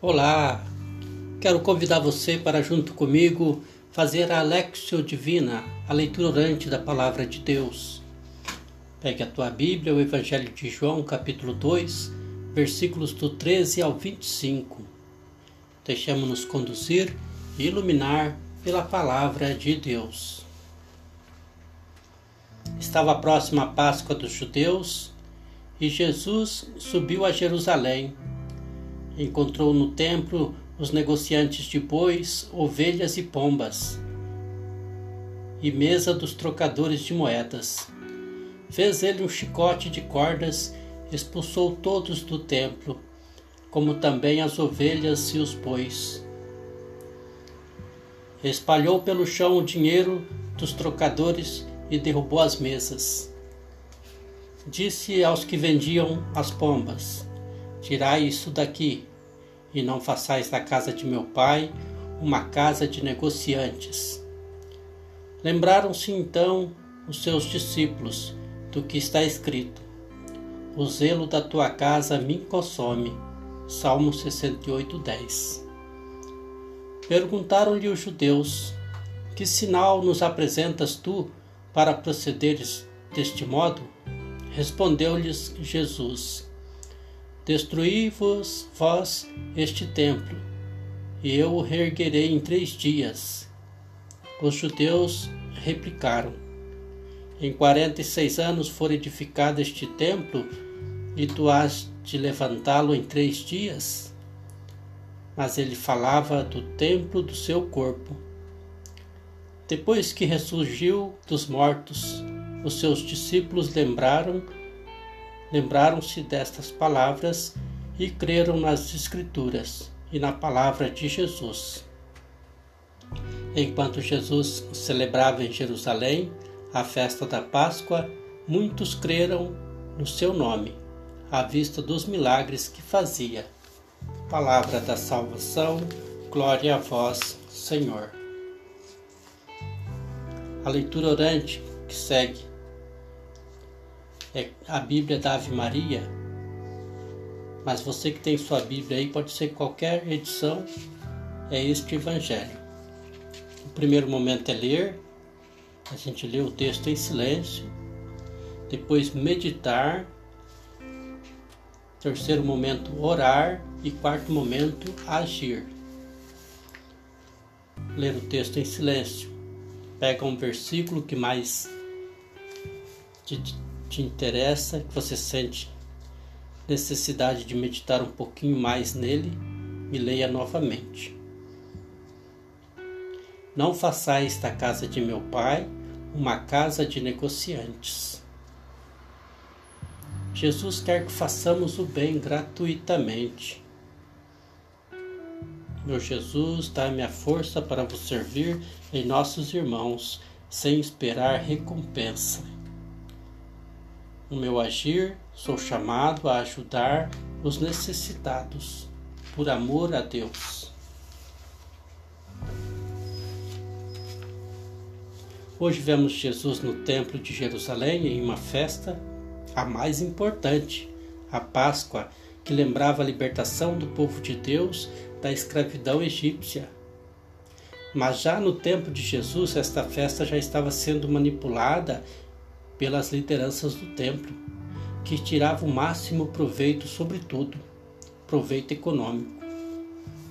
Olá! Quero convidar você para, junto comigo, fazer a Alexio Divina, a leitura orante da Palavra de Deus. Pegue a tua Bíblia, o Evangelho de João, capítulo 2, versículos do 13 ao 25. Deixemos-nos conduzir e iluminar pela Palavra de Deus. Estava próxima a Páscoa dos judeus e Jesus subiu a Jerusalém encontrou no templo os negociantes de bois, ovelhas e pombas, e mesa dos trocadores de moedas. Fez ele um chicote de cordas, expulsou todos do templo, como também as ovelhas e os bois. Espalhou pelo chão o dinheiro dos trocadores e derrubou as mesas. Disse aos que vendiam as pombas: Tirai isso daqui, e não façais da casa de meu pai uma casa de negociantes. Lembraram-se então os seus discípulos do que está escrito: O zelo da tua casa me consome. Salmo 68, 10. Perguntaram-lhe os judeus: Que sinal nos apresentas tu para procederes deste modo? Respondeu-lhes Jesus: Destruí-vos vós este templo, e eu o reerguerei em três dias. Os judeus replicaram: Em quarenta e seis anos for edificado este templo, e tu has de levantá-lo em três dias? Mas ele falava do templo do seu corpo. Depois que ressurgiu dos mortos, os seus discípulos lembraram lembraram-se destas palavras e creram nas Escrituras e na palavra de Jesus. Enquanto Jesus celebrava em Jerusalém a festa da Páscoa, muitos creram no seu nome, à vista dos milagres que fazia. Palavra da salvação, glória a vós, Senhor. A leitura orante que segue é a Bíblia da Ave Maria, mas você que tem sua Bíblia aí, pode ser qualquer edição, é este Evangelho. O primeiro momento é ler, a gente lê o texto em silêncio, depois meditar, terceiro momento orar e quarto momento agir. Ler o texto em silêncio. Pega um versículo que mais te te interessa, que você sente necessidade de meditar um pouquinho mais nele, me leia novamente. Não façais da casa de meu pai uma casa de negociantes. Jesus quer que façamos o bem gratuitamente. Meu Jesus, dá-me a força para vos servir em nossos irmãos, sem esperar recompensa. No meu agir, sou chamado a ajudar os necessitados, por amor a Deus. Hoje vemos Jesus no Templo de Jerusalém em uma festa, a mais importante, a Páscoa, que lembrava a libertação do povo de Deus da escravidão egípcia. Mas já no tempo de Jesus, esta festa já estava sendo manipulada pelas lideranças do templo, que tiravam o máximo proveito sobre tudo, proveito econômico.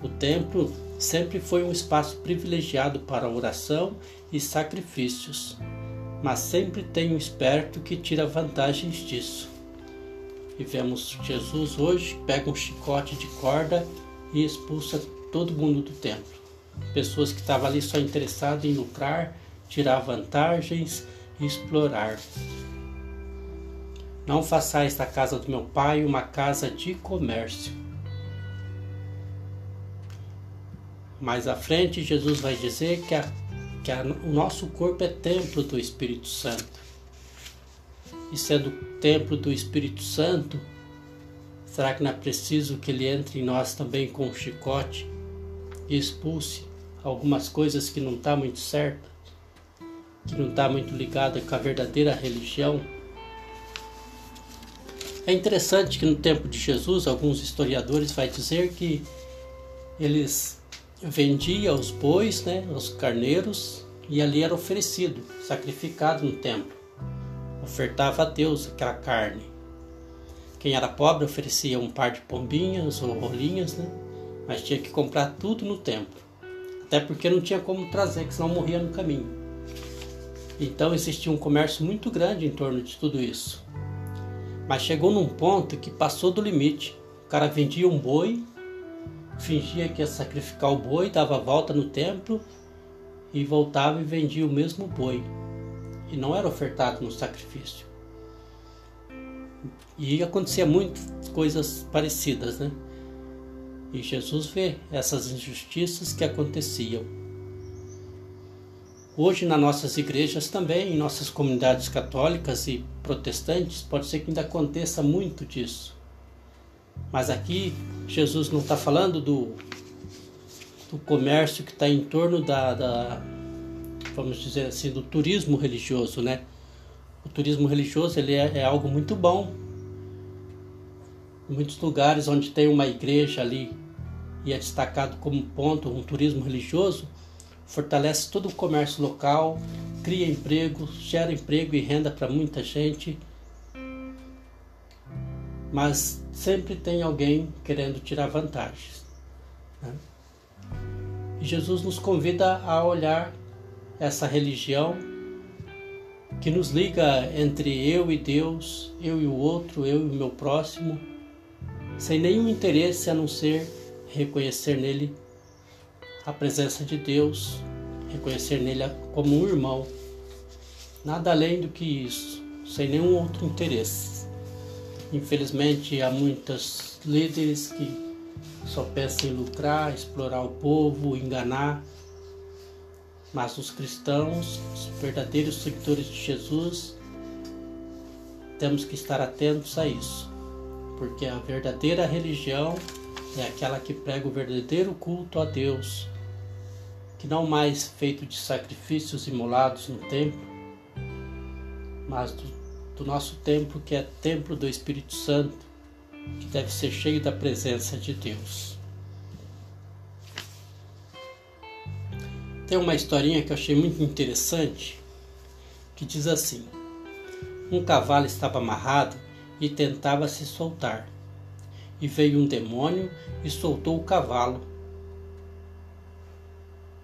O templo sempre foi um espaço privilegiado para oração e sacrifícios, mas sempre tem um esperto que tira vantagens disso. E vemos Jesus hoje pega um chicote de corda e expulsa todo mundo do templo. Pessoas que estavam ali só interessadas em lucrar, tirar vantagens explorar. Não façais da casa do meu pai uma casa de comércio. Mais à frente, Jesus vai dizer que, a, que a, o nosso corpo é templo do Espírito Santo. E sendo templo do Espírito Santo, será que não é preciso que ele entre em nós também com um chicote e expulse algumas coisas que não estão tá muito certas? Que não está muito ligada com a verdadeira religião. É interessante que no tempo de Jesus, alguns historiadores vai dizer que eles vendiam os bois, né, os carneiros, e ali era oferecido, sacrificado no templo. Ofertava a Deus aquela carne. Quem era pobre oferecia um par de pombinhas ou rolinhas, né? Mas tinha que comprar tudo no templo. Até porque não tinha como trazer, que senão morria no caminho. Então existia um comércio muito grande em torno de tudo isso. Mas chegou num ponto que passou do limite. O cara vendia um boi, fingia que ia sacrificar o boi, dava a volta no templo e voltava e vendia o mesmo boi. E não era ofertado no sacrifício. E acontecia muitas coisas parecidas, né? E Jesus vê essas injustiças que aconteciam. Hoje, nas nossas igrejas também, em nossas comunidades católicas e protestantes, pode ser que ainda aconteça muito disso. Mas aqui, Jesus não está falando do, do comércio que está em torno da, da, vamos dizer assim, do turismo religioso, né? O turismo religioso ele é, é algo muito bom. Em muitos lugares onde tem uma igreja ali e é destacado como ponto um turismo religioso, fortalece todo o comércio local, cria emprego, gera emprego e renda para muita gente. Mas sempre tem alguém querendo tirar vantagens. Né? E Jesus nos convida a olhar essa religião que nos liga entre eu e Deus, eu e o outro, eu e o meu próximo, sem nenhum interesse a não ser reconhecer nele a presença de Deus, reconhecer nele como um irmão. Nada além do que isso, sem nenhum outro interesse. Infelizmente, há muitos líderes que só pensam em lucrar, explorar o povo, enganar. Mas os cristãos, os verdadeiros seguidores de Jesus, temos que estar atentos a isso, porque a verdadeira religião é aquela que prega o verdadeiro culto a Deus, que não mais feito de sacrifícios imolados no templo, mas do, do nosso templo que é templo do Espírito Santo, que deve ser cheio da presença de Deus. Tem uma historinha que eu achei muito interessante que diz assim: Um cavalo estava amarrado e tentava se soltar. E veio um demônio e soltou o cavalo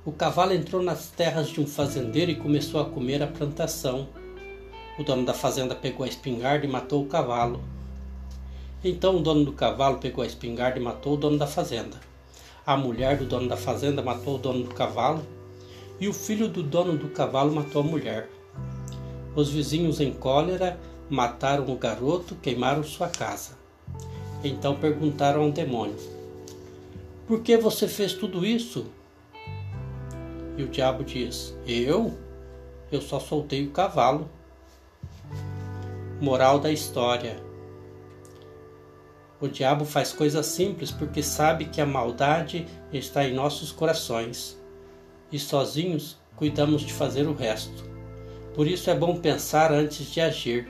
o cavalo entrou nas terras de um fazendeiro e começou a comer a plantação. O dono da fazenda pegou a espingarda e matou o cavalo. Então o dono do cavalo pegou a espingarda e matou o dono da fazenda. A mulher do dono da fazenda matou o dono do cavalo. E o filho do dono do cavalo matou a mulher. Os vizinhos, em cólera, mataram o garoto, queimaram sua casa. Então perguntaram ao demônio: Por que você fez tudo isso? E o diabo diz: Eu? Eu só soltei o cavalo. Moral da história: O diabo faz coisas simples porque sabe que a maldade está em nossos corações e sozinhos cuidamos de fazer o resto. Por isso é bom pensar antes de agir.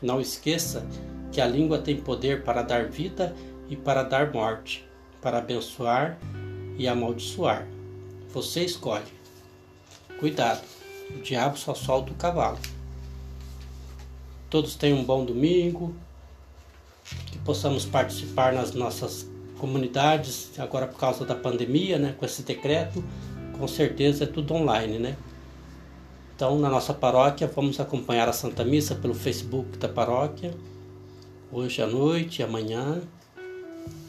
Não esqueça que a língua tem poder para dar vida e para dar morte, para abençoar e amaldiçoar. Você escolhe. Cuidado, o diabo só solta o cavalo. Todos tenham um bom domingo, que possamos participar nas nossas comunidades, agora por causa da pandemia, né, com esse decreto, com certeza é tudo online, né? Então, na nossa paróquia, vamos acompanhar a Santa Missa pelo Facebook da paróquia, hoje à noite e amanhã.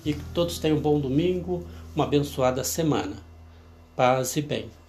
E que todos tenham um bom domingo, uma abençoada semana. Paz e bem.